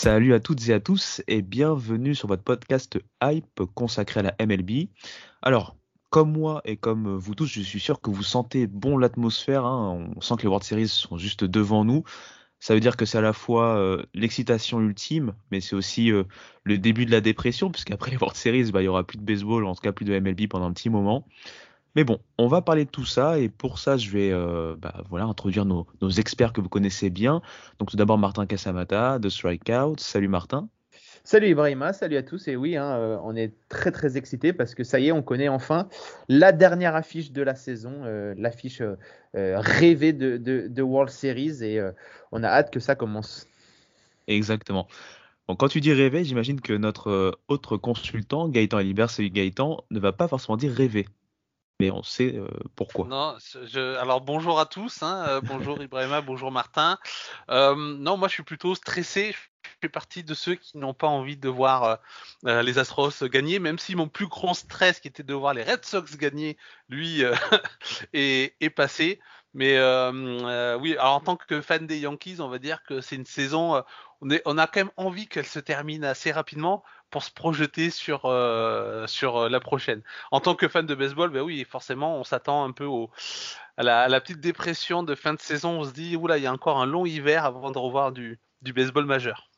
Salut à toutes et à tous et bienvenue sur votre podcast Hype consacré à la MLB. Alors, comme moi et comme vous tous, je suis sûr que vous sentez bon l'atmosphère. hein. On sent que les World Series sont juste devant nous. Ça veut dire que c'est à la fois euh, l'excitation ultime, mais c'est aussi euh, le début de la dépression, puisqu'après les World Series, bah, il y aura plus de baseball, en tout cas plus de MLB pendant un petit moment. Mais bon, on va parler de tout ça et pour ça, je vais euh, bah, voilà, introduire nos, nos experts que vous connaissez bien. Donc tout d'abord Martin Casamata de Strikeout. Salut Martin. Salut Ibrahima, salut à tous. Et oui, hein, euh, on est très très excités parce que ça y est, on connaît enfin la dernière affiche de la saison, euh, l'affiche euh, rêvée de, de, de World Series et on a hâte que ça commence. Exactement. Bon, quand tu dis rêver, j'imagine que notre autre consultant, Gaëtan Elibert, celui Gaëtan, ne va pas forcément dire rêver. Mais on sait euh, pourquoi. Non, je, alors bonjour à tous, hein, euh, bonjour Ibrahima, bonjour Martin. Euh, non, moi je suis plutôt stressé. Je fais partie de ceux qui n'ont pas envie de voir les Astros gagner, même si mon plus grand stress, qui était de voir les Red Sox gagner, lui, est, est passé. Mais oui, alors en tant que fan des Yankees, on va dire que c'est une saison. on, est, on a quand même envie qu'elle se termine assez rapidement pour se projeter sur euh, sur euh, la prochaine. En tant que fan de baseball, ben oui, forcément, on s'attend un peu à, la, petite dépression de fin de saison. On se dit, oula, il y a encore un long hiver avant de revoir du, baseball majeur.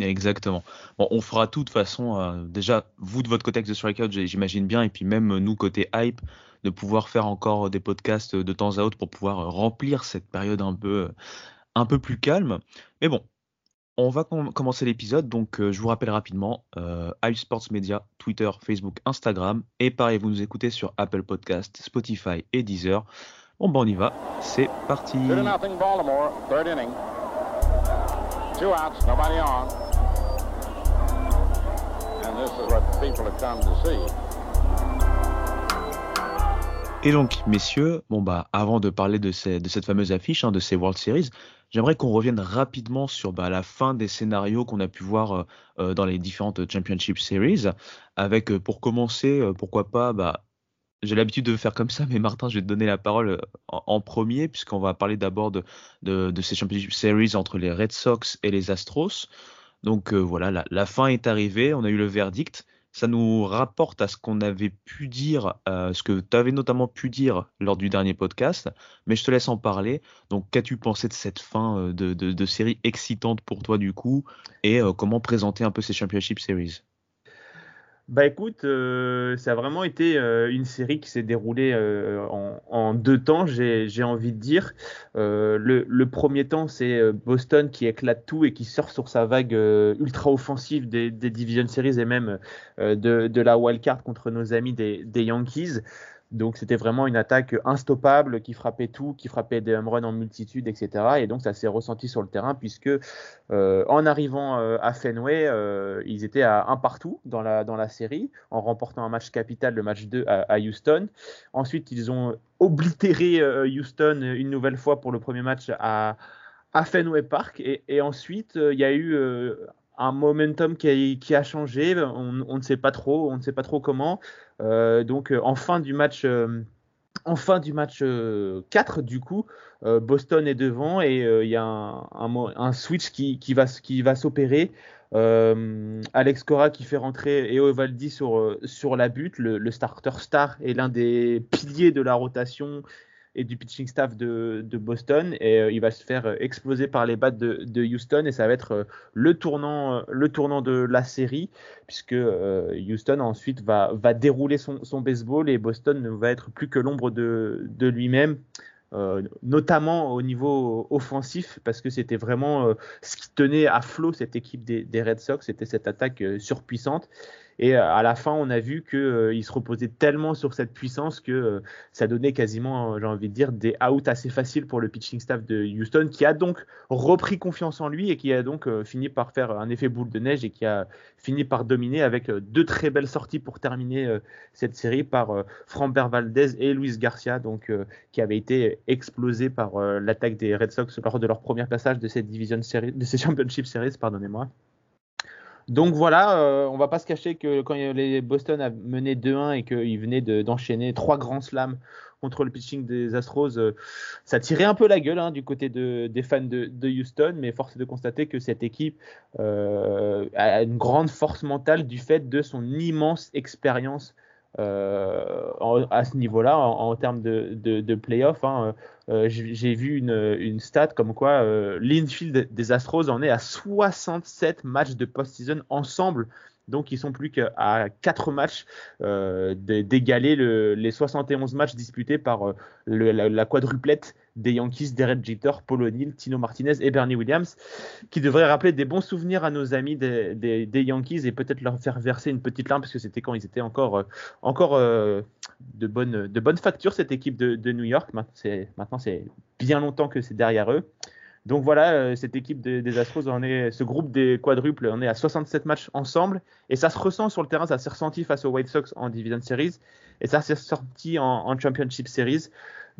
Exactement. Bon, on fera tout de façon. euh, déjà, vous de votre côté The Strikeout, j'imagine bien, et puis même nous côté hype, de pouvoir faire encore des podcasts de temps à autre pour pouvoir remplir cette période un peu, un peu plus calme. Mais bon, on va com- commencer l'épisode. Donc, euh, je vous rappelle rapidement euh, Hype Sports Media, Twitter, Facebook, Instagram, et pareil, vous nous écoutez sur Apple Podcast, Spotify et Deezer. Bon, ben on y va. C'est parti. Two to nothing Baltimore, third inning. Two outs, nobody on. And this is what people have come to see. Et donc, messieurs, bon bah, avant de parler de, ces- de cette fameuse affiche, hein, de ces World Series, j'aimerais qu'on revienne rapidement sur bah, la fin des scénarios qu'on a pu voir euh, euh, dans les différentes Championship Series, avec euh, pour commencer, euh, pourquoi pas, bah, j'ai l'habitude de faire comme ça, mais Martin, je vais te donner la parole euh, en, premier, puisqu'on va parler d'abord de, ces Championship Series entre les Red Sox et les Astros. Donc euh, voilà, la fin est arrivée, on a eu le verdict. Ça nous rapporte à ce qu'on avait pu dire, euh, ce que tu avais notamment pu dire lors du dernier podcast, mais je te laisse en parler. Donc, qu'as-tu pensé de cette fin euh, de, série excitante pour toi du coup, et euh, comment présenter un peu ces Championship Series? Bah écoute, euh, ça a vraiment été euh, une série qui s'est déroulée euh, en, deux temps, j'ai envie de dire. Le, premier temps, c'est Boston qui éclate tout et qui sort sur sa vague ultra offensive des, des Division Series et même de, de la wild card contre nos amis des Yankees. Donc c'était vraiment une attaque instoppable qui frappait tout, qui frappait des home runs en multitude, etc. Et donc ça s'est ressenti sur le terrain puisque euh, en arrivant euh, à Fenway, euh, ils étaient à un partout dans la, dans la série en remportant un match capital, le match 2 à, Houston. Ensuite, ils ont oblitéré Houston une nouvelle fois pour le premier match à, Fenway Park. Et, ensuite, il y a eu un momentum qui a, changé. On, ne sait pas trop, on ne sait pas trop comment. Euh, donc, euh, en fin du match. euh, en fin du match euh, 4, du coup, Boston est devant et il y a un, switch qui, va, qui va s'opérer. Alex Cora qui fait rentrer Eo Valdi sur, sur la butte. Le starter star est l'un des piliers de la rotation et du pitching staff de, Boston et il va se faire exploser par les battes de, Houston et ça va être le tournant, le tournant de la série puisque Houston ensuite va, va dérouler son, baseball et Boston ne va être plus que l'ombre de, de lui-même. Euh, notamment au niveau offensif, parce que c'était vraiment euh, ce qui tenait à flot cette équipe des, Red Sox, c'était cette attaque euh, surpuissante. Et euh, à la fin, on a vu qu'il euh, se reposait tellement sur cette puissance que euh, ça donnait quasiment, j'ai envie de dire, des outs assez faciles pour le pitching staff de Houston, qui a donc repris confiance en lui et qui a donc fini par faire un effet boule de neige et qui a fini par dominer avec deux très belles sorties pour terminer cette série par Framber Valdez et Luis Garcia, donc qui avait été explosé par l'attaque des Red Sox lors de leur premier passage de cette division série, de ces championship series, pardonnez-moi. Donc voilà, euh, on va pas se cacher que quand les Boston a mené 2-1 et qu'ils venaient d'enchaîner trois grands slams contre le pitching des Astros, euh, ça tirait un peu la gueule hein, du côté des fans de, Houston, mais force est de constater que cette équipe euh, a une grande force mentale du fait de son immense expérience euh, à ce niveau-là en, termes de, de, de playoff. Hein, euh, j'ai vu une, une, stat comme quoi euh, l'infield des Astros en est à 67 matchs de post-season ensemble donc ils sont plus qu'à 4 matchs euh, d'égaler les 71 matchs disputés par euh, la, quadruplette des Yankees, Derek Jeter, Paul O'Neill, Tino Martinez et Bernie Williams, qui devraient rappeler des bons souvenirs à nos amis des, Yankees et peut-être leur faire verser une petite larme parce que c'était quand ils étaient encore, euh, encore de, bonne, de bonne facture cette équipe de, New York. Maintenant c'est bien longtemps que c'est derrière eux. Donc voilà, euh, cette équipe des, Astros, on est, ce groupe des quadruples, on est à 67 matchs ensemble et ça se ressent sur le terrain, ça s'est ressenti face aux White Sox en Division Series et ça s'est sorti en, Championship Series.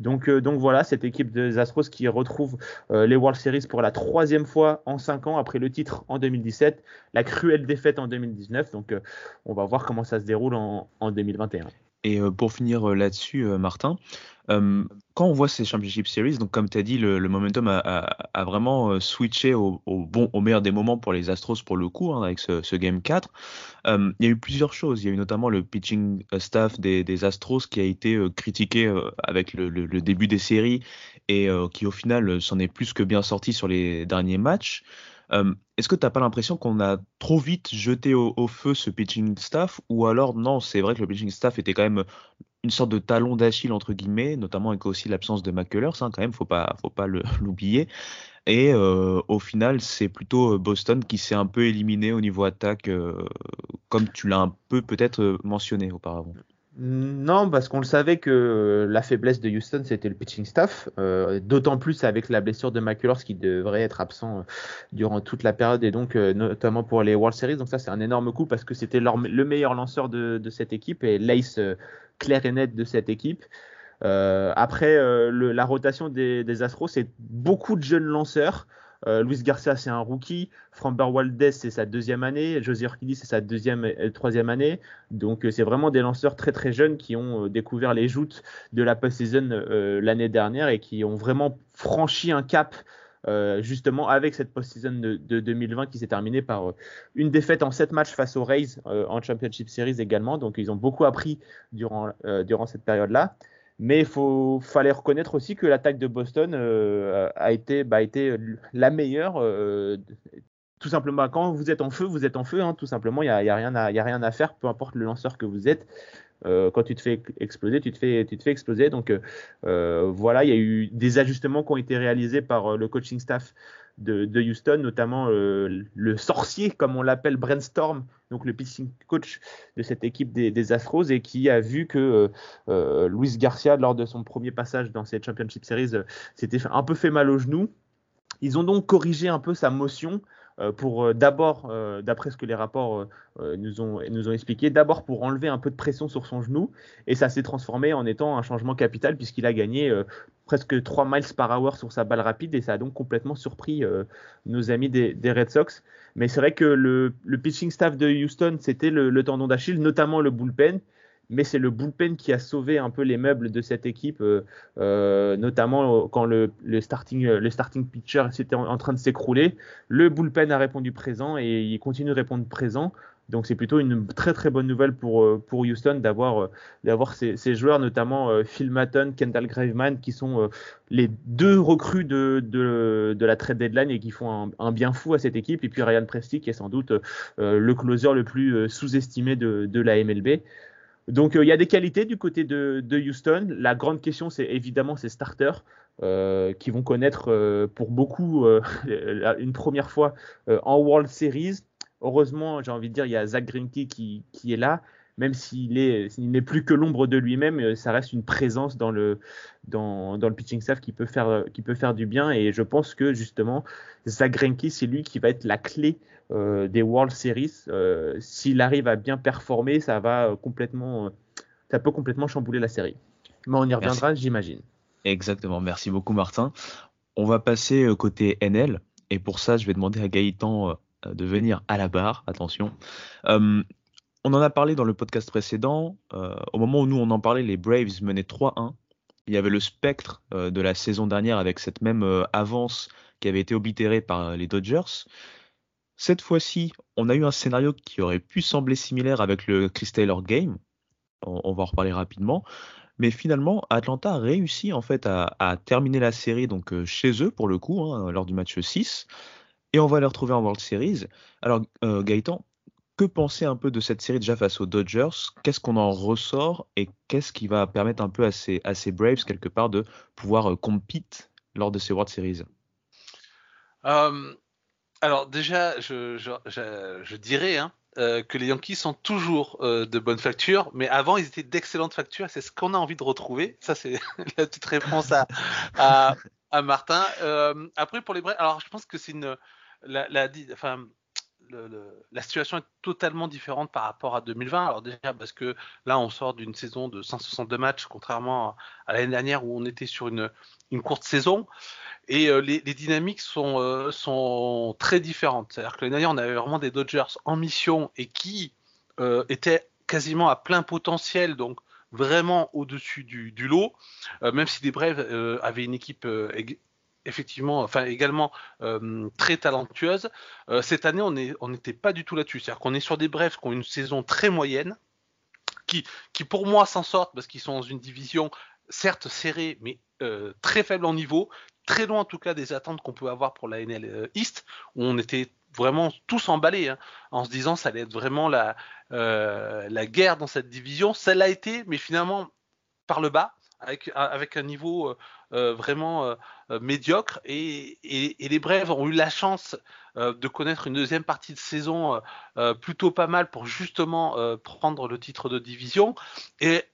Donc, euh, donc voilà, cette équipe des Astros qui retrouve euh, les World Series pour la troisième fois en cinq ans après le titre en 2017, la cruelle défaite en 2019. Donc on va voir comment ça se déroule en 2021. Et pour finir là-dessus, Martin, quand on voit ces Championship Series, donc comme tu as dit, le, momentum a, vraiment switché au, bon, au meilleur des moments pour les Astros pour le coup, hein, avec ce, Game 4. il y a eu plusieurs choses. Il y a eu notamment le pitching staff des, Astros qui a été critiqué avec le, début des séries et qui au final s'en est plus que bien sorti sur les derniers matchs. Est-ce que tu n'as pas l'impression qu'on a trop vite jeté au, feu ce pitching staff ou alors non, c'est vrai que le pitching staff était quand même une sorte de talon d'Achille entre guillemets, notamment avec aussi l'absence de McCullers, hein, quand même, faut pas, faut pas l'oublier. Et euh, au final, c'est plutôt euh, Boston qui s'est un peu éliminé au niveau attaque, euh, comme tu l'as un peu peut-être mentionné auparavant. Non, parce qu'on le savait que la faiblesse de Houston, c'était le pitching staff. D'autant plus avec la blessure de McCullers qui devrait être absent durant toute la période et donc notamment pour les World Series. Donc ça, c'est un énorme coup parce que c'était le meilleur lanceur de, de cette équipe et l'ace clair et net de cette équipe. Euh, après, euh, la rotation des, Astros, c'est beaucoup de jeunes lanceurs. Euh, Luis Garcia, c'est un rookie. Framber Valdez, c'est sa deuxième année. José Urquidy, c'est sa deuxième et troisième année. Donc, c'est vraiment des lanceurs très très jeunes qui ont découvert les joutes de la post-season l'année dernière et qui ont vraiment franchi un cap euh, justement avec cette post-season de, 2020 qui s'est terminée par euh, une défaite en 7 matchs face aux Rays euh, en Championship Series également. Donc ils ont beaucoup appris durant, durant cette période-là. Mais il fallait reconnaître aussi que l'attaque de Boston a été, bah, été la meilleure. tout simplement, quand vous êtes en feu, vous êtes en feu. Hein, tout simplement, il n'y y a, y a rien à faire, peu importe le lanceur que vous êtes. Euh, quand tu te fais exploser, tu te fais, exploser. Donc euh, euh, voilà, il y a eu des ajustements qui ont été réalisés par le coaching staff de, Houston, notamment le sorcier, comme on l'appelle, Brainstorm, donc le pitching coach de cette équipe des, Astros, et qui a vu que Luis Garcia, lors de son premier passage dans cette Championship Series, s'était un peu fait mal au genou. Ils ont donc corrigé un peu sa motion pour euh, d'abord, euh, d'après ce que les rapports nous, ont, expliqué, d'abord pour enlever un peu de pression sur son genou, et ça s'est transformé en étant un changement capital puisqu'il a gagné presque 3 miles par hour sur sa balle rapide, et ça a donc complètement surpris nos amis des, Red Sox. Mais c'est vrai que le, pitching staff de Houston, c'était le tendon d'Achille, notamment le bullpen mais c'est le bullpen qui a sauvé un peu les meubles de cette équipe, euh, euh, notamment quand le, starting, le starting pitcher était en, train de s'écrouler. Le bullpen a répondu présent et il continue de répondre présent. Donc c'est plutôt une très très bonne nouvelle pour, Houston d'avoir ces, joueurs, notamment Phil Matton, Kendall Graveman, qui sont les deux recrues de, la trade deadline et qui font un, bien fou à cette équipe. Et puis Ryan Presti, qui est sans doute le closer le plus sous-estimé de la MLB. Donc il y a des qualités du côté de, Houston. La grande question, c'est évidemment ces starters. Euh, qui vont connaître euh, pour beaucoup euh, une première fois en World Series. Heureusement, j'ai envie de dire, il y a Zach Greinke qui, est là, même s'il n'est plus que l'ombre de lui-même, ça reste une présence dans le, pitching staff qui peut, faire, qui peut faire du bien. Et je pense que justement, Zach Greinke, c'est lui qui va être la clé des World Series. S'il arrive à bien performer, ça va complètement, ça peut complètement chambouler la série. Mais on y reviendra, j'imagine. Exactement, merci beaucoup Martin. On va passer euh, côté NL et pour ça je vais demander à Gaëtan euh, de venir à la barre, attention. Euh, on en a parlé dans le podcast précédent, au moment où nous on en parlait, les Braves menaient 3-1. Il y avait le spectre de la saison dernière avec cette même avance qui avait été oblitérée par les Dodgers. Cette fois-ci, on a eu un scénario qui aurait pu sembler similaire avec le Chris Taylor Game. on va en reparler rapidement. Mais finalement, Atlanta a réussi en fait à, terminer la série donc euh, chez eux pour le coup hein, lors du match 6 et on va les retrouver en World Series. Alors euh, Gaëtan, que penser un peu de cette série déjà face aux Dodgers? Qu'est-ce qu'on en ressort et qu'est-ce qui va permettre un peu à ces, Braves quelque part de pouvoir euh, compete lors de ces World Series? Alors déjà, je, dirais hein, euh, que les Yankees sont toujours euh, de bonne facture, mais avant ils étaient d'excellente facture. C'est ce qu'on a envie de retrouver. Ça, c'est la petite réponse à Martin. Euh, après, pour les Braves, alors je pense que c'est une. La, la, enfin, la situation est totalement différente par rapport à 2020. Alors déjà parce que là on sort d'une saison de 162 matchs, contrairement à l'année dernière où on était sur une, courte saison. Et euh, les, dynamiques sont, euh, sont très différentes. C'est-à-dire que l'année dernière, on avait vraiment des Dodgers en mission et qui euh, étaient quasiment à plein potentiel, donc vraiment au-dessus du, lot, même si les Braves avaient une équipe effectivement, enfin également très talentueuse. cette année, on n'était pas du tout là-dessus. C'est-à-dire qu'on est sur des Braves qui ont une saison très moyenne, qui, qui pour moi s'en sortent parce qu'ils sont dans une division certes serrée, mais euh, très faible en niveau, très loin en tout cas des attentes qu'on peut avoir pour la NL euh, East, où on était vraiment tous emballés hein, en se disant ça allait être vraiment la, euh, la guerre dans cette division. Ça l'a été, mais finalement par le bas, avec, avec un niveau euh, euh vraiment euh, médiocre. Et, et, les Braves ont eu la chance de connaître une deuxième partie de saison plutôt pas mal pour justement prendre le titre de division. Et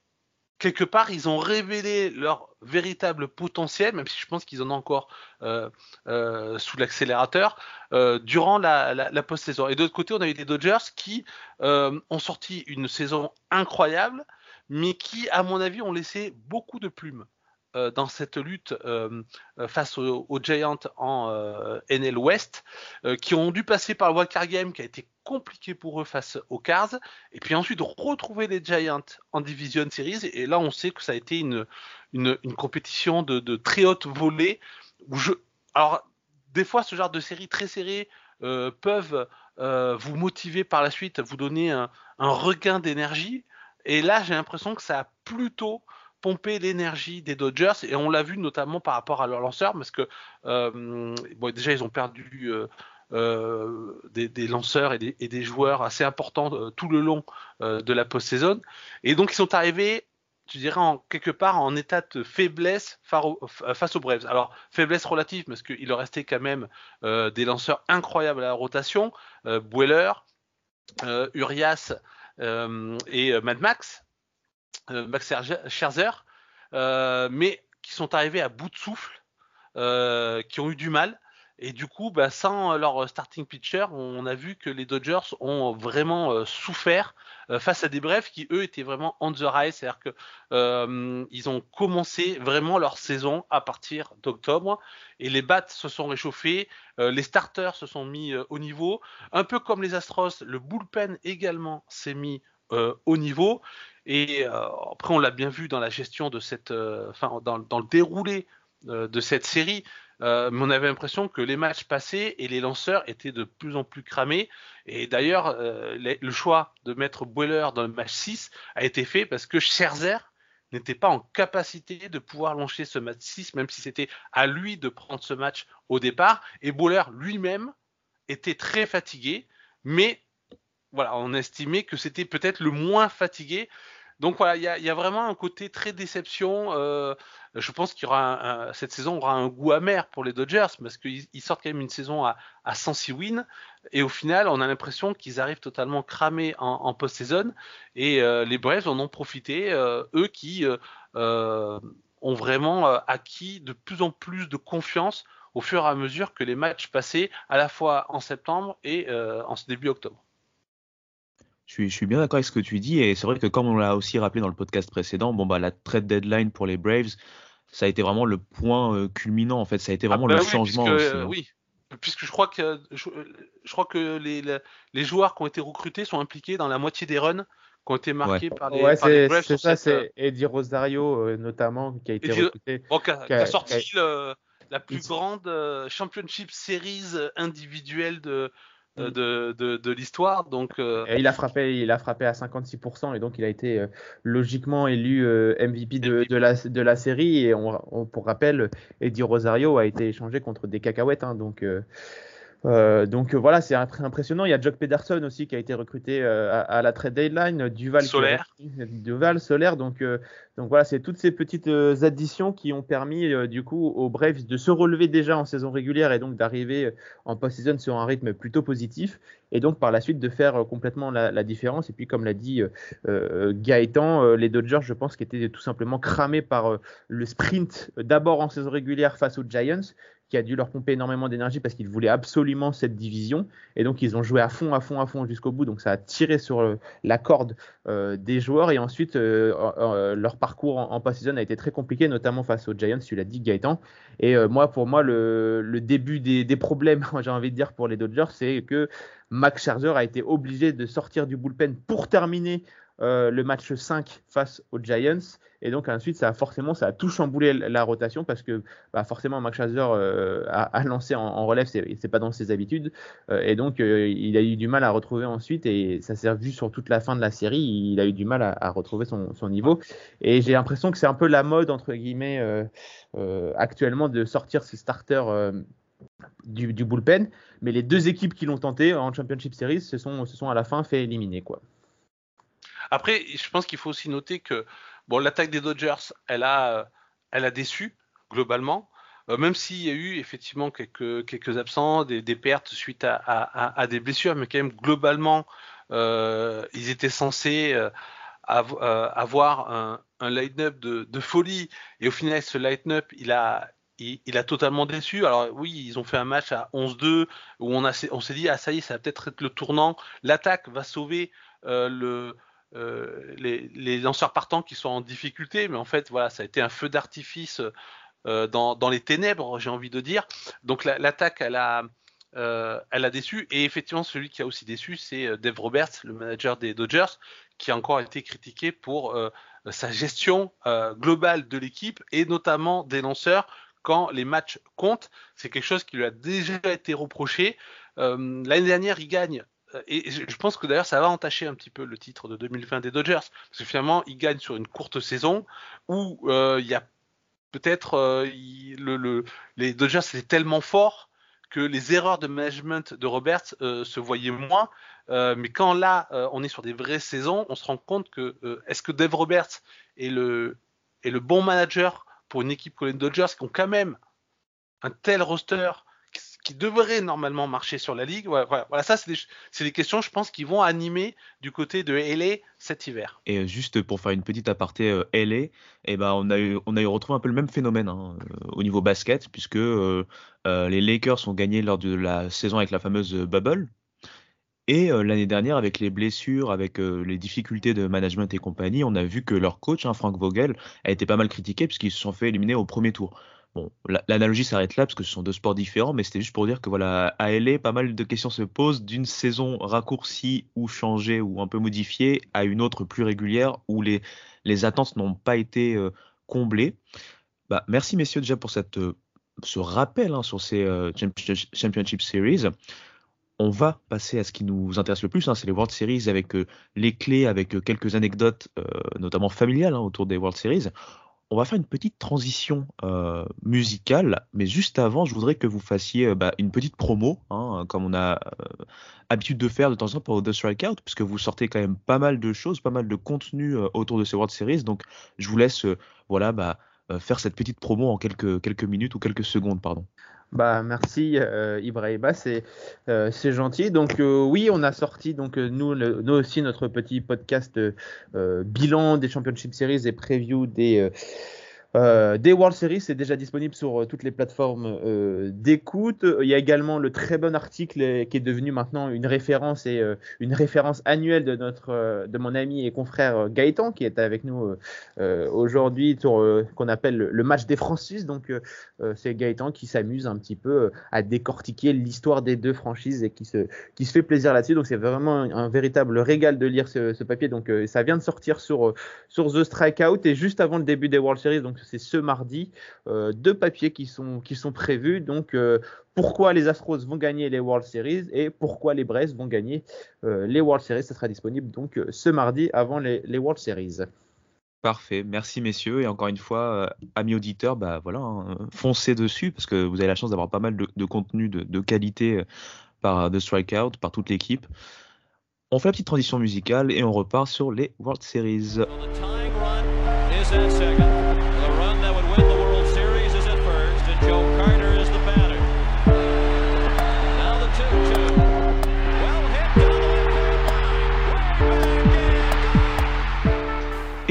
quelque part, ils ont révélé leur véritable potentiel, même si je pense qu'ils en ont encore euh, euh, sous l'accélérateur, euh, durant la, la, post-saison. Et de l'autre côté, on a eu des Dodgers qui euh, ont sorti une saison incroyable, mais qui, à mon avis, ont laissé beaucoup de plumes euh, dans cette lutte euh, face aux, Giants en euh, NL West, qui ont dû passer par le Wildcard Game, qui a été compliqué pour eux face aux Cars, et puis ensuite retrouver les Giants en Division Series. Et là, on sait que ça a été une, une, compétition de, très haute volée. Où je... Alors, des fois, ce genre de séries très serrées euh, peuvent euh, vous motiver par la suite, vous donner un regain d'énergie. Et là, j'ai l'impression que ça a plutôt pomper l'énergie des Dodgers et on l'a vu notamment par rapport à leurs lanceurs parce que euh, déjà ils ont perdu euh, euh, des, lanceurs et des, joueurs assez importants euh, tout le long euh, de la post-saison et donc ils sont arrivés je dirais en quelque part en état de faiblesse face aux Braves. Alors faiblesse relative parce qu'il leur restait quand même des lanceurs incroyables à la rotation, Bueller, Urias et Mad Max euh, Max Scherzer, euh, mais qui sont arrivés à bout de souffle, euh, qui ont eu du mal. Et du coup, bah, sans leur starting pitcher, on a vu que les Dodgers ont vraiment euh, souffert euh, face à des brefs qui, eux, étaient vraiment on the rise. C'est-à-dire que euh, ils ont commencé vraiment leur saison à partir d'octobre. Et les bats se sont réchauffés, les starters se sont mis au niveau. Un peu comme les Astros, le bullpen également s'est mis au niveau. Et euh, après, on l'a bien vu dans la gestion de cette, euh, enfin, dans, le déroulé euh, de cette série. Mais on avait l'impression que les matchs passaient et les lanceurs étaient de plus en plus cramés. Et d'ailleurs, le choix de mettre Boiler dans le match 6 a été fait parce que Scherzer n'était pas en capacité de pouvoir lancer ce match 6, même si c'était à lui de prendre ce match au départ. Et Boiler lui-même était très fatigué, mais voilà, on estimait que c'était peut-être le moins fatigué donc voilà, il y a, vraiment un côté très déception. Euh, je pense qu'il aura cette saison aura un goût amer pour les Dodgers parce qu'ils sortent quand même une saison à, à 106 wins et au final, on a l'impression qu'ils arrivent totalement cramés en, post-saison et euh, les Braves en ont profité, euh, eux qui ont vraiment acquis de plus en plus de confiance au fur et à mesure que les matchs passaient à la fois en septembre et en ce début octobre. Je suis, bien d'accord avec ce que tu dis et c'est vrai que comme on l'a aussi rappelé dans le podcast précédent, bon bah la trade deadline pour les Braves, ça a été vraiment le point euh, culminant en fait, ça a été vraiment ah, le bah changement aussi. Hein. Oui, puisque je crois que je, crois que les, les, joueurs qui ont été recrutés sont impliqués dans la moitié des runs qui ont été marqués par les, ouais, Braves. C'est ça, c'est euh, Eddie Rosario euh, notamment qui a été recruté. qui, a, sorti la plus grande championship series individuelle de euh, mm. de, de, l'histoire. Donc, euh, il a frappé, il a frappé à 56% et donc il a été euh, logiquement élu MVP de, de, la, de la série. Et on, pour rappel, Eddie Rosario a été échangé contre des cacahuètes. Hein, donc euh, donc euh, voilà, c'est impressionnant. Il y a Jock Pederson aussi qui a été recruté euh, à, la trade deadline, Duval Solaire, Duval Solaire. Donc donc voilà, c'est toutes ces petites additions qui ont permis du coup aux Braves de se relever déjà en saison régulière et donc d'arriver en post-season sur un rythme plutôt positif et donc par la suite de faire complètement la, différence. Et puis comme l'a dit Gaëtan, les Dodgers, je pense, qui étaient tout simplement cramés par le sprint d'abord en saison régulière face aux Giants qui a dû leur pomper énormément d'énergie parce qu'ils voulaient absolument cette division. Et donc, ils ont joué à fond, à fond, à fond jusqu'au bout. Donc, ça a tiré sur euh, la corde euh, des joueurs. Et ensuite, euh, leur parcours en, post-season a été très compliqué, notamment face aux Giants, tu l'as dit, Gaëtan. Et moi, pour moi, le, début des, des problèmes, j'ai envie de dire, pour les Dodgers, c'est que Max Scherzer a été obligé de sortir du bullpen pour terminer euh, le match 5 face aux Giants. Et donc ensuite, ça a forcément, ça a tout chamboulé la rotation parce que bah, forcément, Max Scherzer euh, a, lancé en, relève, c'est pas dans ses habitudes. Euh, et donc, il a eu du mal à retrouver ensuite, et ça s'est vu sur toute la fin de la série, il a eu du mal à, retrouver son, niveau. Et j'ai l'impression que c'est un peu la mode, entre guillemets, actuellement de sortir ses starters. Du, du, bullpen, mais les deux équipes qui l'ont tenté en Championship Series se sont, se sont à la fin fait éliminer. Quoi. Après, je pense qu'il faut aussi noter que bon, l'attaque des Dodgers, elle a, elle a déçu globalement. Euh, même s'il y a eu effectivement quelques, quelques absents, des, des pertes suite à, à, des blessures, mais quand même globalement, euh, ils étaient censés euh, euh avoir un, un line-up de, folie. Et au final, ce line-up, il a, il, a totalement déçu. Alors oui, ils ont fait un match à 11-2 où on, on s'est dit, ah ça y est, ça va peut-être être le tournant. L'attaque va sauver euh, le, euh, les, lanceurs partants qui sont en difficulté, mais en fait, voilà, ça a été un feu d'artifice euh, dans, les ténèbres, j'ai envie de dire. Donc l'attaque, elle a, euh, elle a déçu. Et effectivement, celui qui a aussi déçu, c'est Dave Roberts, le manager des Dodgers, qui a encore été critiqué pour sa gestion globale de l'équipe et notamment des lanceurs quand les matchs comptent. C'est quelque chose qui lui a déjà été reproché. L'année dernière, il gagne et je pense que d'ailleurs ça va entacher un petit peu le titre de 2020 des Dodgers, parce que finalement ils gagnent sur une courte saison où euh, il y a peut-être euh, le, les Dodgers étaient tellement forts que les erreurs de management de Roberts se voyaient moins. mais quand là on est sur des vraies saisons, on se rend compte que est-ce que Dave Roberts est le, est le bon manager pour une équipe comme les Dodgers qui ont quand même un tel roster qui devrait normalement marcher sur la ligue. Voilà, ça, c'est des, questions, je pense, qui vont animer du côté de LA cet hiver. Et euh, juste pour faire une petite aparté euh, LA, eh ben, on, a eu, on a eu retrouvé un peu le même phénomène hein, euh, au niveau basket, puisque les Lakers ont gagné lors de la saison avec la fameuse bubble. Et l'année dernière, avec les blessures, avec les difficultés de management et compagnie, on a vu que leur coach, hein, Frank Vogel, a été pas mal critiqué puisqu'ils se sont fait éliminer au premier tour. Bon, l'analogie s'arrête là parce que ce sont deux sports différents, mais c'était juste pour dire que voilà, à LA, pas mal de questions se posent d'une saison raccourcie ou changée ou un peu modifiée à une autre plus régulière où les, les attentes n'ont pas été euh, comblées. Bah, merci messieurs déjà pour cette euh, ce rappel hein, sur ces Championship Series, on va passer à ce qui nous intéresse le plus, hein, c'est les World Series avec les clés, avec quelques anecdotes, notamment familiales hein, autour des World Series on va faire une petite transition euh, musicale, mais juste avant, je voudrais que vous fassiez euh, bah, une petite promo, hein, comme on a euh, habitude de faire de temps en temps pour The Strikeout, puisque vous sortez quand même pas mal de choses, pas mal de contenu autour de ces World Series. Donc, je vous laisse voilà, bah, faire cette petite promo en quelques, quelques minutes ou quelques secondes, pardon. Bah merci euh, Ibrahima, c'est euh, c'est gentil. Donc euh, oui, on a sorti donc euh, nous nous aussi notre petit podcast bilan des Championship Series et preview des euh, des World Series, c'est déjà disponible sur euh, toutes les plateformes euh, d'écoute. Il y a également le très bon article qui est devenu maintenant une référence et une référence annuelle de notre, de mon ami et confrère Gaëtan qui est avec nous aujourd'hui sur qu'on appelle le match des franchises. Donc c'est Gaëtan qui s'amuse un petit peu à décortiquer l'histoire des deux franchises et qui se qui se fait plaisir là-dessus. Donc c'est vraiment un, véritable régal de lire ce, papier. Donc ça vient de sortir sur sur The Strikeout et juste avant le début des World Series. C'est ce mardi. Euh, deux papiers qui sont, qui sont prévus. Donc, euh, pourquoi les Astros vont gagner les World Series et pourquoi les Braves vont gagner euh, les World Series. Ça sera disponible donc ce mardi avant les, World Series. Parfait, merci messieurs. Et encore une fois, amis auditeurs, bah voilà, hein, foncez dessus parce que vous avez la chance d'avoir pas mal de, contenu de, de, qualité par The Strikeout, par toute l'équipe. On fait la petite transition musicale et on repart sur les World Series.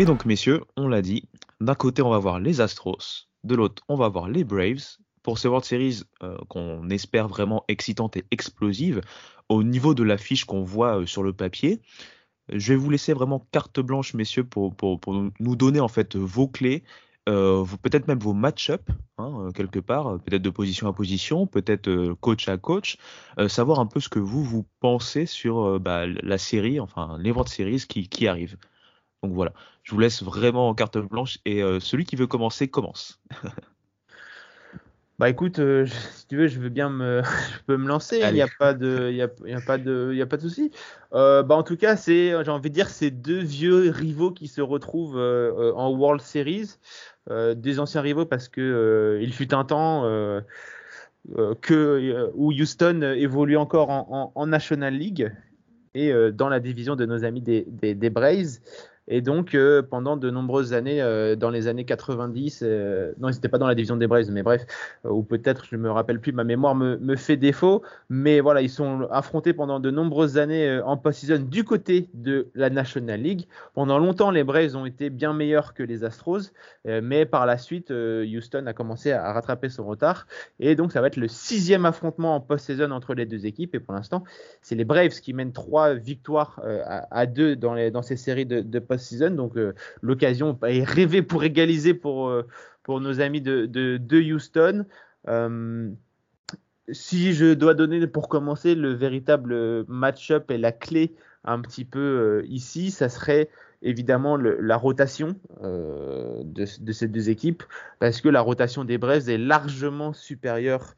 Et donc, messieurs, on l'a dit, d'un côté, on va voir les Astros, de l'autre, on va voir les Braves. Pour ces World Series euh, qu'on espère vraiment excitantes et explosives, au niveau de l'affiche qu'on voit euh, sur le papier, je vais vous laisser vraiment carte blanche, messieurs, pour, nous donner en fait vos clés, euh, peut-être même vos match-up, hein, quelque part, peut-être de position à position, peut-être coach à coach, savoir un peu ce que vous, vous pensez sur bah, la série, enfin les World Series qui, qui arrivent. Donc voilà, je vous laisse vraiment en carte blanche et euh, celui qui veut commencer commence. bah écoute, euh, si tu veux, je veux bien me, je peux me lancer. Il n'y a pas de, il y a, pas de, il a pas de souci. Euh, bah en tout cas, c'est, j'ai envie de dire, ces deux vieux rivaux qui se retrouvent en World Series, des anciens rivaux parce que il fut un temps. que, où Houston évolue encore en, National League et dans la division de nos amis des, des, des Braves. Et donc, euh, pendant de nombreuses années, euh, dans les années 90, euh, non, c'était pas dans la division des Braves, mais bref, ou peut-être, je me rappelle plus, ma mémoire me, fait défaut, mais voilà, ils sont affrontés pendant de nombreuses années en post-season du côté de la National League. Pendant longtemps, les Braves ont été bien meilleurs que les Astros, mais par la suite, Houston a commencé à rattraper son retard, et donc ça va être le sixième affrontement en post-season entre les deux équipes, et pour l'instant, c'est les Braves qui mènent trois victoires à, deux dans ces séries de, de post season Donc euh, l'occasion est rêvée pour égaliser pour, euh, pour nos amis de, de, Houston. Euh, si je dois donner pour commencer le véritable match-up et la clé un petit peu ici, ça serait évidemment la rotation de, de, ces deux équipes, parce que la rotation des Braves est largement supérieure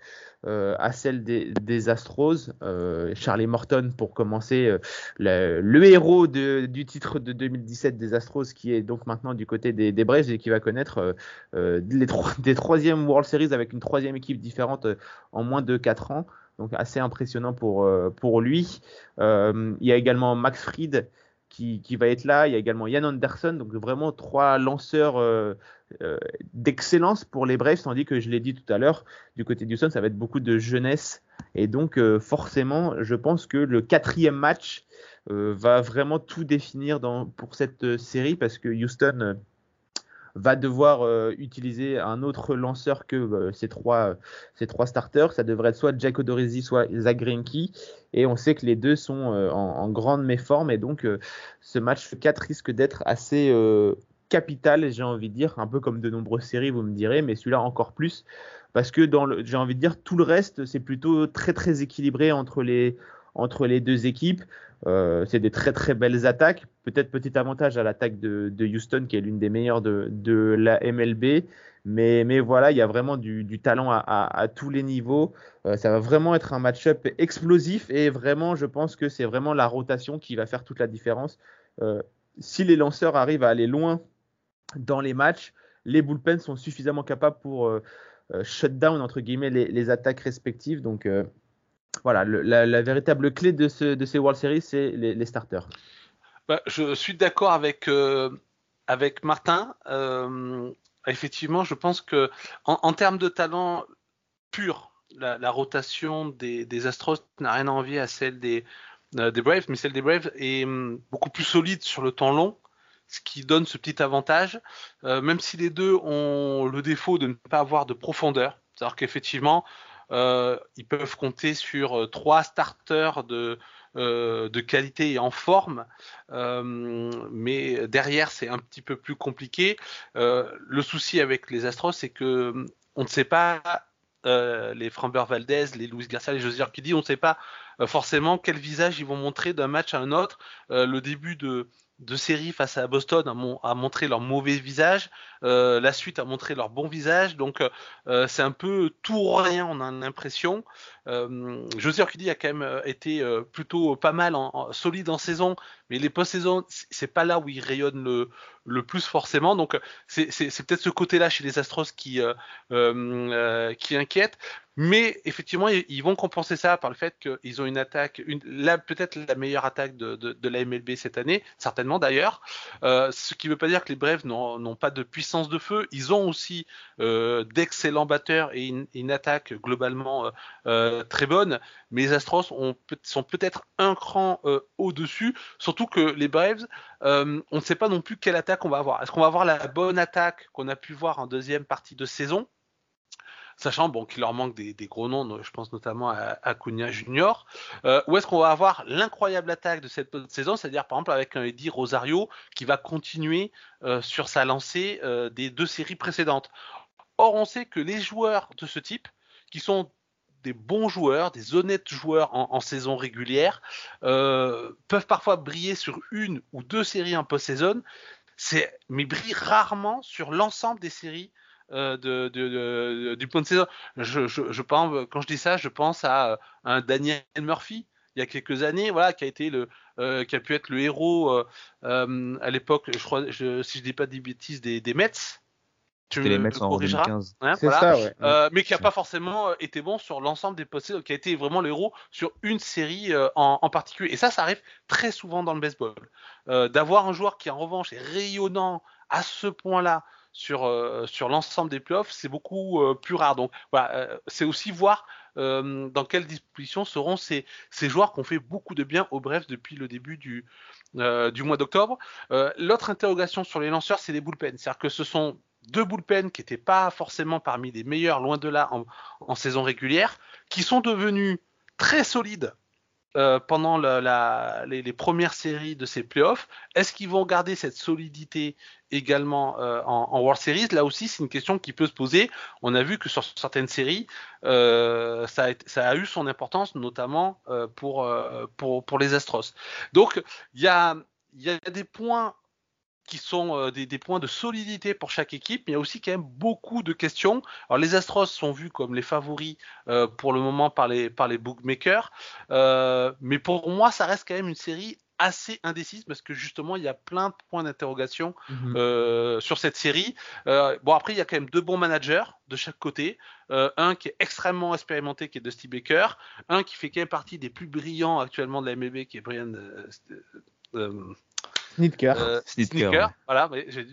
euh, à celle des, Astros. Euh, Charlie Morton, pour commencer, euh, le, héros du titre de 2017 des Astros, qui est donc maintenant du côté des, des Braves et qui va connaître les des troisièmes World Series avec une troisième équipe différente en moins de 4 ans. Donc assez impressionnant pour, pour lui. il y a également Max Fried qui, qui, va être là. Il y a également Ian Anderson, donc vraiment trois lanceurs d'excellence pour les Braves, tandis que je l'ai dit tout à l'heure, du côté du Sun, ça va être beaucoup de jeunesse. Et donc euh, forcément, je pense que le quatrième match va vraiment tout définir pour cette série parce que Houston va devoir euh, utiliser un autre lanceur que euh, ces, trois, ces trois starters. Ça devrait être soit Jack Odorizzi, soit Zach. Et on sait que les deux sont euh, en, grande méforme. Et donc, ce match 4 risque d'être assez capital, j'ai envie de dire, un peu comme de nombreuses séries, vous me direz, mais celui-là encore plus. Parce que dans le, j'ai envie de dire, tout le reste, c'est plutôt très très équilibré entre les, entre les deux équipes. Euh, c'est des très très belles attaques. Peut-être petit avantage à l'attaque de, Houston qui est l'une des meilleures de, la MLB. Mais, mais voilà, il y a vraiment du, talent à, tous les niveaux. Euh, ça va vraiment être un match-up explosif et vraiment, je pense que c'est vraiment la rotation qui va faire toute la différence. Euh, si les lanceurs arrivent à aller loin dans les matchs, les bullpens sont suffisamment capables pour euh, euh shut down entre guillemets les, attaques respectives. Donc euh, voilà, la, véritable clé de, ce, de ces World Series, c'est les, starters. Bah, je suis d'accord avec, euh, avec Martin. Effectivement, je pense que en, termes de talent pur, la, rotation des, Astros n'a rien à envier à celle des, des Braves, mais celle des Braves est hum, beaucoup plus solide sur le temps long, ce qui donne ce petit avantage, euh, même si les deux ont le défaut de ne pas avoir de profondeur. C'est-à-dire qu'effectivement, euh, ils peuvent compter sur euh, trois starters de, qualité et en forme, mais derrière c'est un petit peu plus compliqué. Le souci avec les Astros, c'est que on ne sait pas les Framber Valdez, les Luis Garcia, les José Urquidy, on ne sait pas forcément quel visage ils vont montrer d'un match à un autre. le début de de série face à Boston a, mon, a, montré leur mauvais visage, euh, la suite a montré leur bon visage, donc euh, c'est un peu tout ou rien, on a l'impression. Euh, José Urquidi a quand même été plutôt pas mal, en, solide en saison, mais les post-saisons, c'est pas là où il rayonne le, le plus forcément, donc c'est peut-être ce côté-là chez les Astros qui, qui inquiète. Mais effectivement, ils vont compenser ça par le fait qu'ils ont une attaque, peut-être la meilleure attaque de, de, la MLB cette année, certainement d'ailleurs. Euh, ce qui ne veut pas dire que les Braves n'ont pas de puissance de feu. Ils ont aussi euh, d'excellents batteurs et une, attaque globalement euh, très bonne. Mais les Astros ont, sont peut-être un cran au-dessus, surtout que les Braves, on ne sait pas non plus quelle attaque on va avoir. Est-ce qu'on va avoir la bonne attaque qu'on a pu voir en deuxième partie de saison? Sachant qu'il leur manque des, gros noms, je pense notamment à Acuna Junior. Euh, où est-ce qu'on va avoir l'incroyable attaque de cette saison, c'est-à-dire par exemple avec un Eddie Rosario qui va continuer euh, sur sa lancée euh, des deux séries précédentes. Or, on sait que les joueurs de ce type, qui sont des bons joueurs, des honnêtes joueurs en, en saison régulière, euh, peuvent parfois briller sur une ou deux séries en post-saison, mais brillent rarement sur l'ensemble des séries euh, de, de, de, du point de saison. Je, je, je, pense, quand je dis ça, je pense à, un Daniel Murphy il y a quelques années, voilà, qui a été le, euh, qui a pu être le héros euh, euh à l'époque, je crois, je, si je dis pas des bêtises, des, des Mets. Tu me, les Mets en 2015. Hein, voilà. ça, ouais. euh, mais qui n'a pas forcément été bon sur l'ensemble des postes, qui a été vraiment le héros sur une série euh, en, en, particulier. Et ça, ça arrive très souvent dans le baseball. Euh, D'avoir un joueur qui, en revanche, est rayonnant à ce point-là sur, euh, sur l'ensemble des playoffs, c'est beaucoup euh, plus rare. Donc euh, c'est aussi voir dans quelles dispositions seront ces, ces joueurs qui ont fait beaucoup de bien au bref depuis le début du, mois d'octobre. L'autre interrogation sur les lanceurs, c'est les bullpens. C'est-à-dire que ce sont deux bullpens qui n'étaient pas forcément parmi les meilleurs, loin de là, en saison régulière, qui sont devenus très solides euh, pendant les, premières séries de ces playoffs. Est-ce qu'ils vont garder cette solidité également euh, en, World Series? Là aussi, c'est une question qui peut se poser. On a vu que sur certaines séries, euh, ça, a, eu son importance, notamment pour, pour, pour les Astros. Donc, il y a, y a des points qui sont euh, des, des, points de solidité pour chaque équipe, mais il y a aussi quand même beaucoup de questions. Alors les Astros sont vus comme les favoris euh, pour le moment par les, par les bookmakers, euh, mais pour moi ça reste quand même une série assez indécise parce que justement il y a plein de points d'interrogation -hmm. sur cette série. Euh, bon après il y a quand même deux bons managers de chaque côté, un qui est extrêmement expérimenté qui est Dusty Baker, un qui fait quand même partie des plus brillants actuellement de la MLB qui est Brian Snitker. Euh, Snitker, ouais. voilà,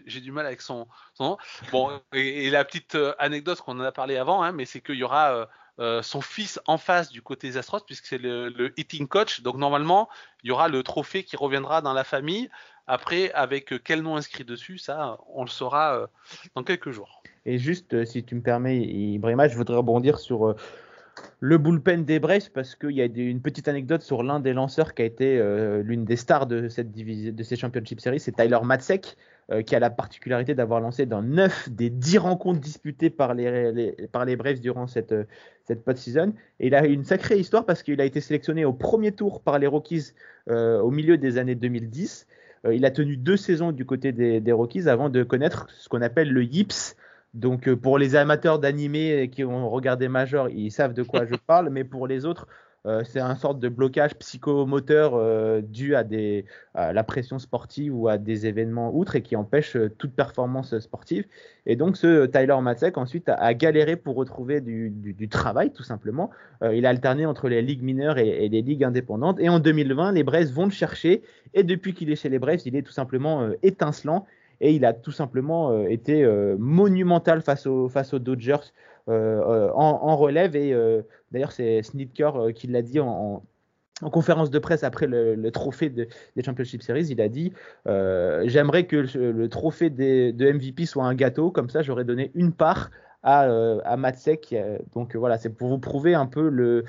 j'ai du mal avec son, son nom. Bon, et, et la petite euh, anecdote qu'on en a parlé avant, hein, mais c'est qu'il y aura euh, euh, son fils en face du côté des Astros, puisque c'est le, le, hitting coach. Donc normalement, il y aura le trophée qui reviendra dans la famille. Après, avec quel nom inscrit dessus, ça, on le saura euh, dans quelques jours. Et juste, si tu me permets, Ibrahima, je voudrais rebondir sur le bullpen des Braves parce qu'il y a une petite anecdote sur l'un des lanceurs qui a été euh, l'une des stars de cette de ces Championship Series, c'est Tyler Matzek, euh, qui a la particularité d'avoir lancé dans 9 des 10 rencontres disputées par les, par les Braves durant cette, cette post-season. Et il a une sacrée histoire parce qu'il a été sélectionné au premier tour par les Rockies euh, au milieu des années 2010. il a tenu deux saisons du côté des, des Rockies avant de connaître ce qu'on appelle le YIPS, Donc pour les amateurs d'animé qui ont regardé Major, ils savent de quoi je parle, mais pour les autres, euh, c'est un sorte de blocage psychomoteur euh, dû à, des, la pression sportive ou à des événements outre et qui empêche euh, toute performance sportive. Et donc ce Tyler Matzek ensuite a, galéré pour retrouver du, travail tout simplement. il a alterné entre les ligues mineures et, les ligues indépendantes. Et en 2020, les Braves vont le chercher. Et depuis qu'il est chez les Braves, il est tout simplement étincelant et il a tout simplement été monumental face, aux Dodgers euh, en, relève. Et euh, d'ailleurs, c'est Snitker euh, qui l'a dit en, conférence de presse après le, trophée des Championship Series, il a dit J'aimerais que le, trophée de MVP soit un gâteau, comme ça j'aurais donné une part à, à Matsek. Donc voilà, c'est pour vous prouver un peu le,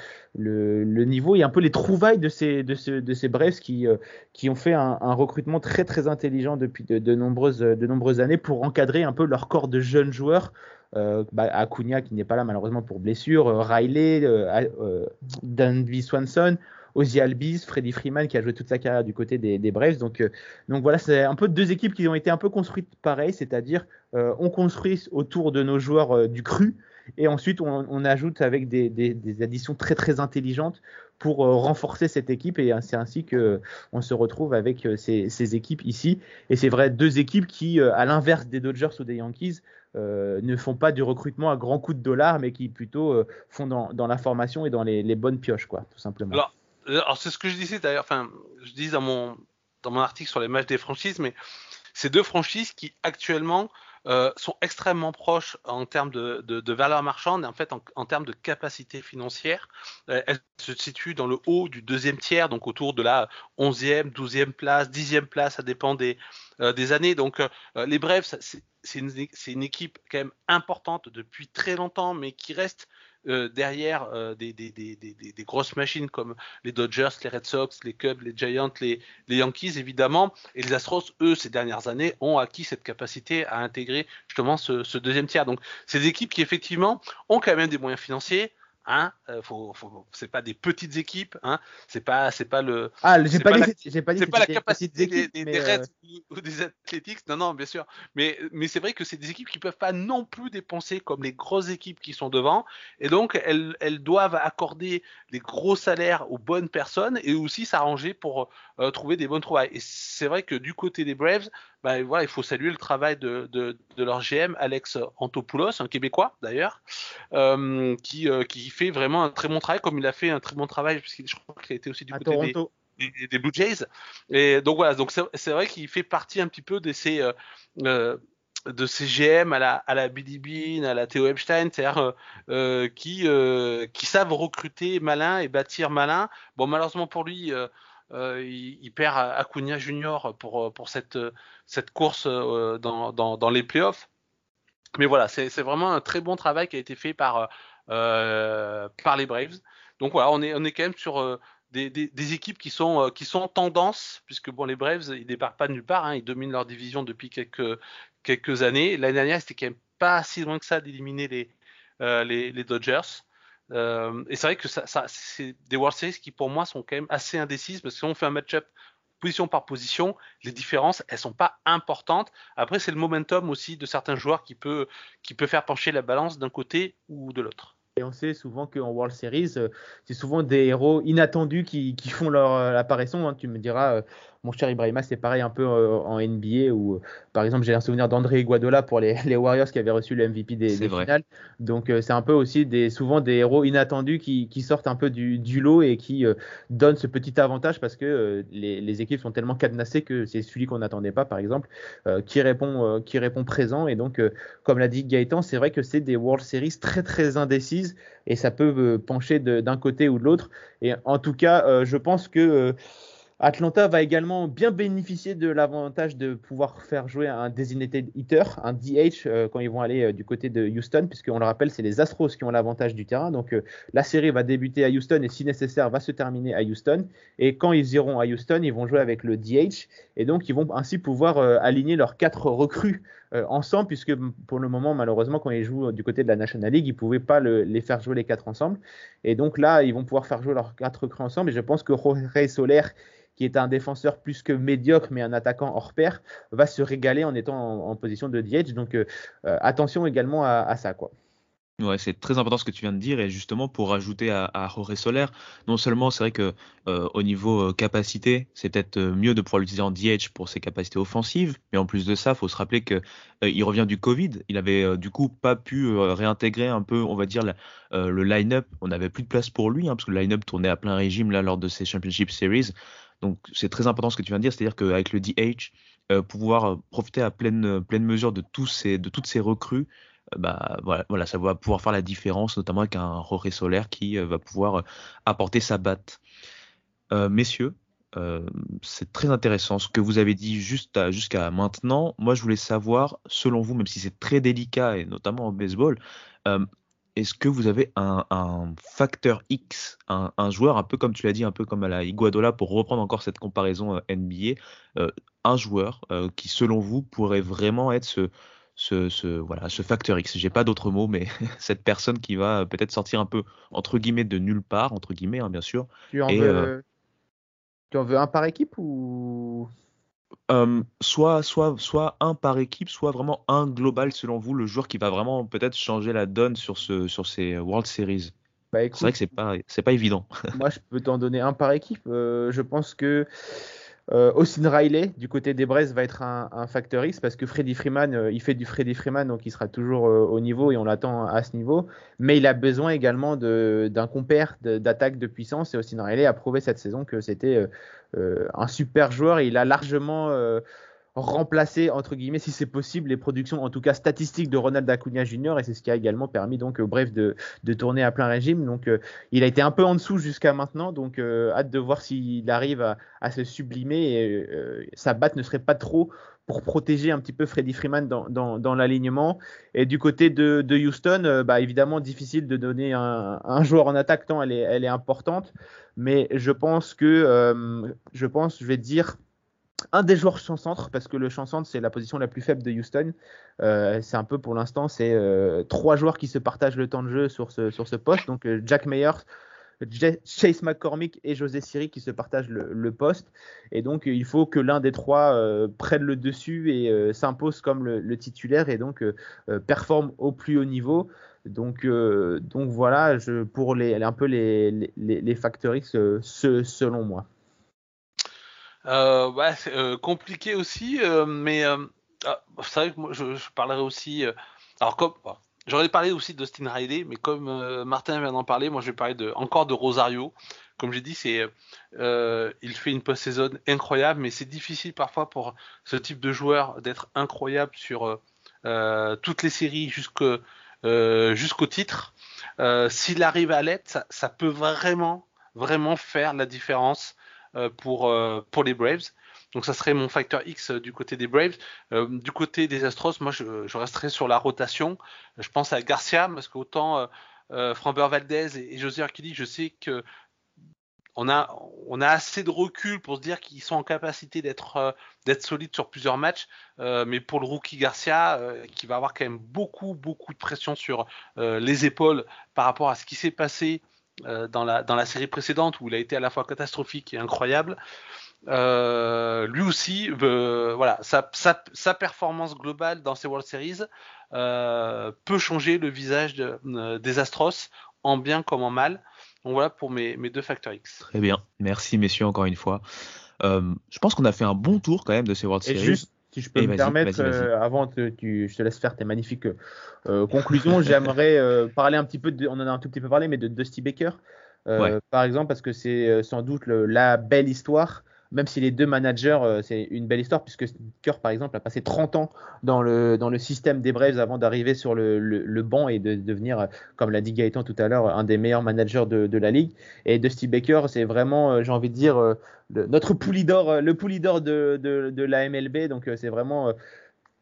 niveau et un peu les trouvailles de ces, de, ces Braves qui, qui ont fait un, recrutement très très intelligent depuis de, nombreuses, de nombreuses années pour encadrer un peu leur corps de jeunes joueurs. Euh, bah, Acuna qui n'est pas là malheureusement pour blessure, euh, Riley, euh, euh Danby Swanson, Ozzy Albies, Freddie Freeman qui a joué toute sa carrière du côté des, des Braves. Donc, donc voilà, c'est un peu deux équipes qui ont été un peu construites pareil, c'est-à-dire on construit autour de nos joueurs du cru et ensuite on, ajoute avec des, des, additions très très intelligentes pour renforcer cette équipe et c'est ainsi que on se retrouve avec ces, ces équipes ici et c'est vrai deux équipes qui à l'inverse des Dodgers ou des Yankees euh, ne font pas du recrutement à grands coups de dollars, mais qui plutôt euh, font dans, la formation et dans les, bonnes pioches, quoi, tout simplement. Euh, alors c'est ce que je disais d'ailleurs, enfin, je dis dans mon, dans mon article sur les matchs des franchises, mais c'est deux franchises qui actuellement euh, sont extrêmement proches en termes de, de, valeur marchande et en fait en, termes de capacité financière. Euh, elles se situent dans le haut du deuxième tiers, donc autour de la 11e, 12e place, 10e place, ça dépend des, euh, des années. Donc les Braves, c'est une, une, équipe quand même importante depuis très longtemps, mais qui reste euh, derrière euh, des, grosses machines comme les Dodgers, les Red Sox, les Cubs, les Giants, les, Yankees évidemment. Et les Astros, eux, ces dernières années, ont acquis cette capacité à intégrer justement ce, ce deuxième tiers. Donc, des équipes qui effectivement ont quand même des moyens financiers, Hein, euh, faut, faut, c'est pas des petites équipes, hein, c'est pas, c'est pas le. Ah, j'ai pas, pas, dit, pas, pas la capacité des, des, des Reds ou des Athletics, non, non, bien sûr. Mais, mais c'est vrai que c'est des équipes qui peuvent pas non plus dépenser comme les grosses équipes qui sont devant, et donc elles, elles doivent accorder les gros salaires aux bonnes personnes et aussi s'arranger pour euh, trouver des bonnes trouvailles. Et c'est vrai que du côté des Braves, bah, voilà, il faut saluer le travail de, de, de, leur GM, Alex Antopoulos, un Québécois d'ailleurs, euh, qui, euh, qui fait vraiment un très bon travail, comme il a fait un très bon travail, parce que je crois qu'il a été aussi du côté des, des, Blue Jays. Et donc voilà, donc c'est vrai qu'il fait partie un petit peu de ces euh, de ces GM à la à la Billy Bean, à la Theo Epstein, c'est-à-dire euh, euh, qui qui savent recruter malin et bâtir malin. Bon malheureusement pour lui. Euh, il, il, perd Acuna Junior pour, pour cette, cette course euh, dans, les playoffs. Mais voilà, c'est vraiment un très bon travail qui a été fait par, euh, les Braves. Donc voilà, on est, quand même sur euh, des, équipes qui sont, euh, qui sont en tendance, puisque bon, les Braves, ils départent pas nulle part, hein, ils dominent leur division depuis quelques, années. L'année dernière, c'était quand même pas si loin que ça d'éliminer les, Dodgers. Euh, et c'est vrai que ça, c'est des World Series qui pour moi sont quand même assez indécises parce que si on fait un match-up position par position, les différences, elles sont pas importantes. Après, c'est le momentum aussi de certains joueurs qui peut, qui peut faire pencher la balance d'un côté ou de l'autre. Et on sait souvent qu'en World Series, euh, c'est souvent des héros inattendus qui, qui font leur euh, apparition. Hein. Tu me diras, mon cher Ibrahima, c'est pareil un peu euh, en NBA où, euh, par exemple, j'ai un souvenir d'André Iguadola pour les, les, Warriors qui avait reçu le MVP des, des finales. Donc, euh, c'est un peu aussi des, souvent des héros inattendus qui, qui sortent un peu du, du lot et qui donnent ce petit avantage parce que les, les, équipes sont tellement cadenassées que c'est celui qu'on n'attendait pas, par exemple, qui, répond, qui répond présent. Et donc, comme l'a dit Gaëtan, c'est vrai que c'est des World Series très, très indécises et ça peut pencher d'un côté ou de l'autre. Et en tout cas, je pense que Atlanta va également bien bénéficier de l'avantage de pouvoir faire jouer un designated hitter, un DH, euh, quand ils vont aller euh, du côté de Houston, puisqu'on le rappelle, c'est les Astros qui ont l'avantage du terrain. Donc euh, la série va débuter à Houston et si nécessaire va se terminer à Houston. Et quand ils iront à Houston, ils vont jouer avec le DH et donc ils vont ainsi pouvoir aligner leurs quatre recrues ensemble, puisque pour le moment, malheureusement, quand ils jouent du côté de la National League, ils ne pouvaient pas les faire jouer les quatre ensemble. Et donc là, ils vont pouvoir faire jouer leurs quatre recrues ensemble. Et je pense que Jorge Soler, qui est un défenseur plus que médiocre, mais un attaquant hors pair, va se régaler en étant en, position de DH. Donc attention également à, à ça. quoi. C'est très important ce que tu viens de dire et justement pour rajouter à, à Jorge non seulement c'est vrai que euh, au niveau euh, capacité, c'est peut-être euh, mieux de pouvoir l'utiliser en DH pour ses capacités offensives, mais en plus de ça, faut se rappeler que il revient du Covid, il avait du coup pas pu réintégrer un peu, on va dire le line-up, on n'avait plus de place pour lui hein, parce que le line-up tournait à plein régime là lors de ces Championship Series. Donc c'est très important ce que tu viens de dire, c'est-à-dire qu'avec le DH, pouvoir profiter à pleine mesure de tous de toutes ces recrues bah voilà, ça va pouvoir faire la différence, notamment avec un Roré solaire qui euh, va pouvoir euh, apporter sa batte. Euh, messieurs, c'est très intéressant ce que vous avez dit jusqu'à maintenant. Moi, je voulais savoir, selon vous, même si c'est très délicat et notamment en baseball, est-ce que vous avez un, facteur X, un, joueur un peu comme tu l'as dit, un peu comme à la Iguadola, pour reprendre encore cette comparaison NBA, un joueur qui, selon vous, pourrait vraiment être ce, ce, ce, voilà, ce facteur X. J'ai pas d'autre mot, mais cette personne qui va peut-être sortir un peu entre guillemets de nulle part, entre guillemets, hein, bien sûr. Tu en, veux, euh, tu en veux un par équipe ou? Soit, soit, soit un par équipe, soit vraiment un global selon vous, le joueur qui va vraiment peut-être changer la donne sur, ce, sur ces World Series. Bah, c'est vrai que c'est pas, pas évident. moi, je peux t'en donner un par équipe. Euh, je pense que euh, Austin Riley, du côté des Braises, va être un, un facteur X parce que Freddy Freeman, euh, il fait du Freddy Freeman, donc il sera toujours euh, au niveau et on l'attend à ce niveau. Mais il a besoin également d'un compère d'attaque de, puissance et Austin Riley a prouvé cette saison que c'était euh, un super joueur et il a largement remplacer entre guillemets si c'est possible les productions en tout cas statistiques de Ronald Acuna Jr et c'est ce qui a également permis donc euh, bref de, de, tourner à plein régime donc euh, il a été un peu en dessous jusqu'à maintenant donc euh, hâte de voir s'il arrive à, à, se sublimer et sa batte ne serait pas trop pour protéger un petit peu Freddie Freeman dans, dans, dans l'alignement. Et du côté de, de Houston, bah évidemment difficile de donner un, un, joueur en attaque tant elle est, elle est importante. Mais je pense que, je pense, je vais dire, un des joueurs champ-centre, parce que le champ-centre, c'est la position la plus faible de Houston. Euh, c'est un peu pour l'instant, c'est euh, trois joueurs qui se partagent le temps de jeu sur ce, poste. Donc euh, Jack Meyers, Chase McCormick et José Siri qui se partagent le, poste. Et donc il faut que l'un des trois prenne le dessus et s'impose comme le, titulaire et donc performe au plus haut niveau. Donc, voilà, je, pour les, un peu les, les, les selon moi. Euh, c'est euh, compliqué aussi, euh, mais ah, c'est vrai que moi je, je parlerai aussi. alors comme j'aurais parlé aussi d'Austin Riley, mais comme Martin vient d'en parler, moi je vais parler de encore de Rosario. Comme j'ai dit, c'est il fait une post-saison incroyable, mais c'est difficile parfois pour ce type de joueur d'être incroyable sur toutes les séries jusqu'au titre. S'il arrive à l'être, ça, ça, peut vraiment vraiment faire la différence euh, pour, euh, pour les Braves. Donc ça serait mon facteur X euh, du côté des Braves. du côté des Astros, moi je, je, resterai sur la rotation. Je pense à Garcia parce qu'autant euh, Framber Valdez et, José Urquidi, je sais que on a, on a assez de recul pour se dire qu'ils sont en capacité d'être solides sur plusieurs matchs. mais pour le rookie Garcia, qui va avoir quand même beaucoup beaucoup de pression sur les épaules par rapport à ce qui s'est passé euh, dans, la, dans la série précédente où il a été à la fois catastrophique et incroyable. Euh, lui aussi, voilà, sa, sa, sa, performance globale dans ces World Series euh, peut changer le visage de, euh, des Astros en bien comme en mal. Donc voilà pour mes, mes deux facteurs X. Très bien, merci messieurs encore une fois. Euh, je pense qu'on a fait un bon tour quand même de ces World Series. Si je peux me permettre, euh, avant que tu, je te laisse faire tes magnifiques euh, conclusions, j'aimerais euh, parler un petit peu, de, on en a un tout petit peu parlé, mais de Dusty Baker, par exemple, parce que c'est sans doute la belle histoire même si les deux managers, euh, c'est une belle histoire, puisque Kerr, par exemple, a passé 30 ans dans le, dans le système des Braves avant d'arriver sur le, le, banc et de, devenir, comme l'a dit Gaëtan tout à l'heure, un des meilleurs managers de, de la ligue. Et Dusty Baker, c'est vraiment, euh, j'ai envie de dire, euh, notre poulidor, le poulidor de, de la MLB. Donc, c'est vraiment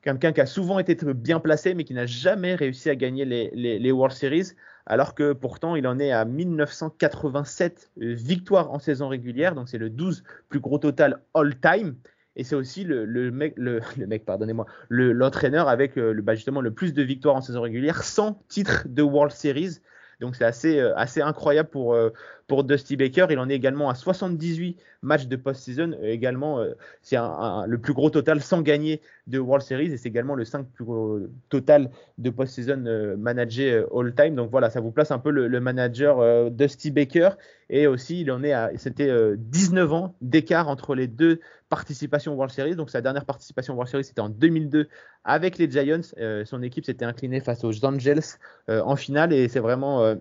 quelqu'un qui a souvent été bien placé, mais qui n'a jamais réussi à gagner les, World Series alors que pourtant il en est à 1987 victoires en saison régulière, donc c'est le 12 plus gros total all-time. et c'est aussi le, mec, le, mec, pardonnez-moi, l'entraîneur avec le, bah, justement le plus de victoires en saison régulière sans titre de World Series. Donc c'est assez, euh, assez incroyable pour, euh, pour Dusty Baker. Il en est également à 78 matchs de post-season. Euh, également, c'est le plus gros total sans gagner de World Series et c'est également le 5 plus gros total de post-season managé all-time. Donc voilà, ça vous place un peu le, manager Dusty Baker. Et aussi, il en est à, c'était 19 ans d'écart entre les deux participations World Series. Donc sa dernière participation World Series, c'était en 2002 avec les Giants. son équipe s'était inclinée face aux Angels en finale et c'est vraiment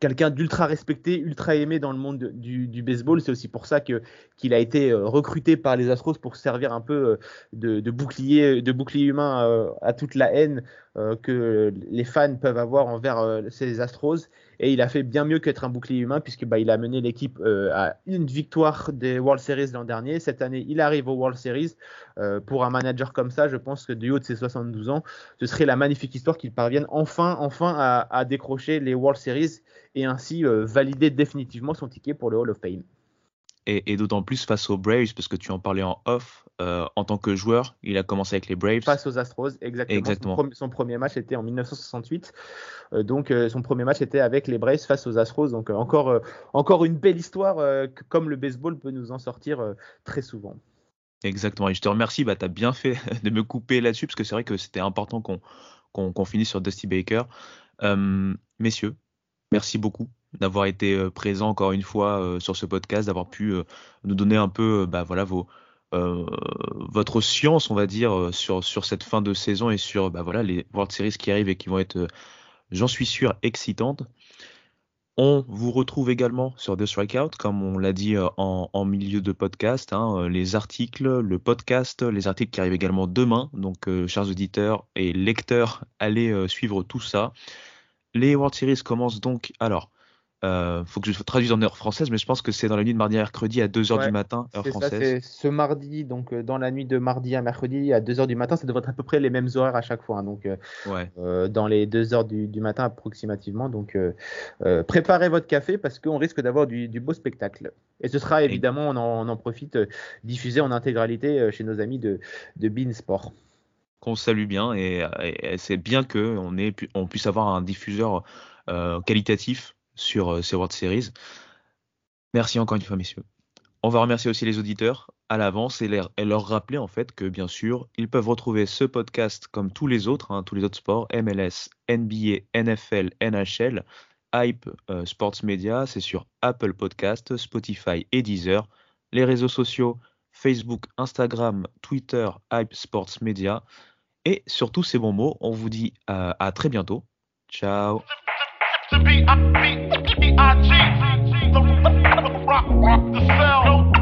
quelqu'un d'ultra respecté, ultra aimé dans le monde du, baseball. C'est aussi pour ça que qu'il a été euh, recruté par les Astros pour servir un peu euh, de, bouclier, de bouclier humain euh, à toute la haine que les fans peuvent avoir envers ces Astros. Et il a fait bien mieux qu'être un bouclier humain puisque bah, il a mené l'équipe à une victoire des World Series l'an dernier. Cette année, il arrive aux World Series. pour un manager comme ça, je pense que du haut de ses 72 ans, ce serait la magnifique histoire qu'il parvienne enfin, enfin à, décrocher les World Series et ainsi euh, valider définitivement son ticket pour le Hall of Fame. Et, d'autant plus face aux Braves, parce que tu en parlais en off, euh, en tant que joueur, il a commencé avec les Braves. Face aux Astros, exactement. Son, premier match était en 1968, euh, donc son premier match était avec les Braves face aux Astros. Donc encore, encore une belle histoire, comme le baseball peut nous en sortir très souvent. Exactement, et je te remercie, bah, tu as bien fait de me couper là-dessus, parce que c'est vrai que c'était important qu'on finisse sur Dusty Baker. messieurs, Merci beaucoup d'avoir été euh, présent encore une fois euh, sur ce podcast, d'avoir pu euh, nous donner un peu bah, voilà, vos, votre science, on va dire, sur, sur cette fin de saison et sur bah, voilà, les World Series qui arrivent et qui vont être, j'en suis sûr, excitantes. On vous retrouve également sur The Strikeout, comme on l'a dit en, milieu de podcast, hein, les articles, le podcast, les articles qui arrivent également demain. Donc, chers auditeurs et lecteurs, allez suivre tout ça. Les World Series commencent donc. Alors, euh, faut que je traduise en heure française, mais je pense que c'est dans la nuit de mardi à mercredi à 2h du matin, heure française. Ça, ce mardi, donc euh, dans la nuit de mardi à mercredi à 2h du matin, ça devrait être à peu près les mêmes horaires à chaque fois. Hein, donc, euh, euh, dans les 2h du, matin approximativement. Donc, préparez votre café parce qu'on risque d'avoir du, beau spectacle. Et ce sera évidemment, on en, profite, diffusé en intégralité chez nos amis de, de Bean Sport qu'on salue bien et, c'est bien qu'on on puisse avoir un diffuseur euh, qualitatif sur euh, ces World Series. Merci encore une fois, messieurs. On va remercier aussi les auditeurs à l'avance et, leur rappeler en fait que bien sûr, ils peuvent retrouver ce podcast comme tous les autres, hein, tous les autres sports, MLS, NBA, NFL, NHL, Hype, euh, Sports Media, c'est sur Apple Podcast, Spotify et Deezer. Les réseaux sociaux, Facebook, Instagram, Twitter, Hype Sports Media. Et sur tous ces bons mots, on vous dit euh, à très bientôt. Ciao. the B I B E I G. The rock, rock the cell.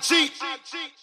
cheat. I cheat.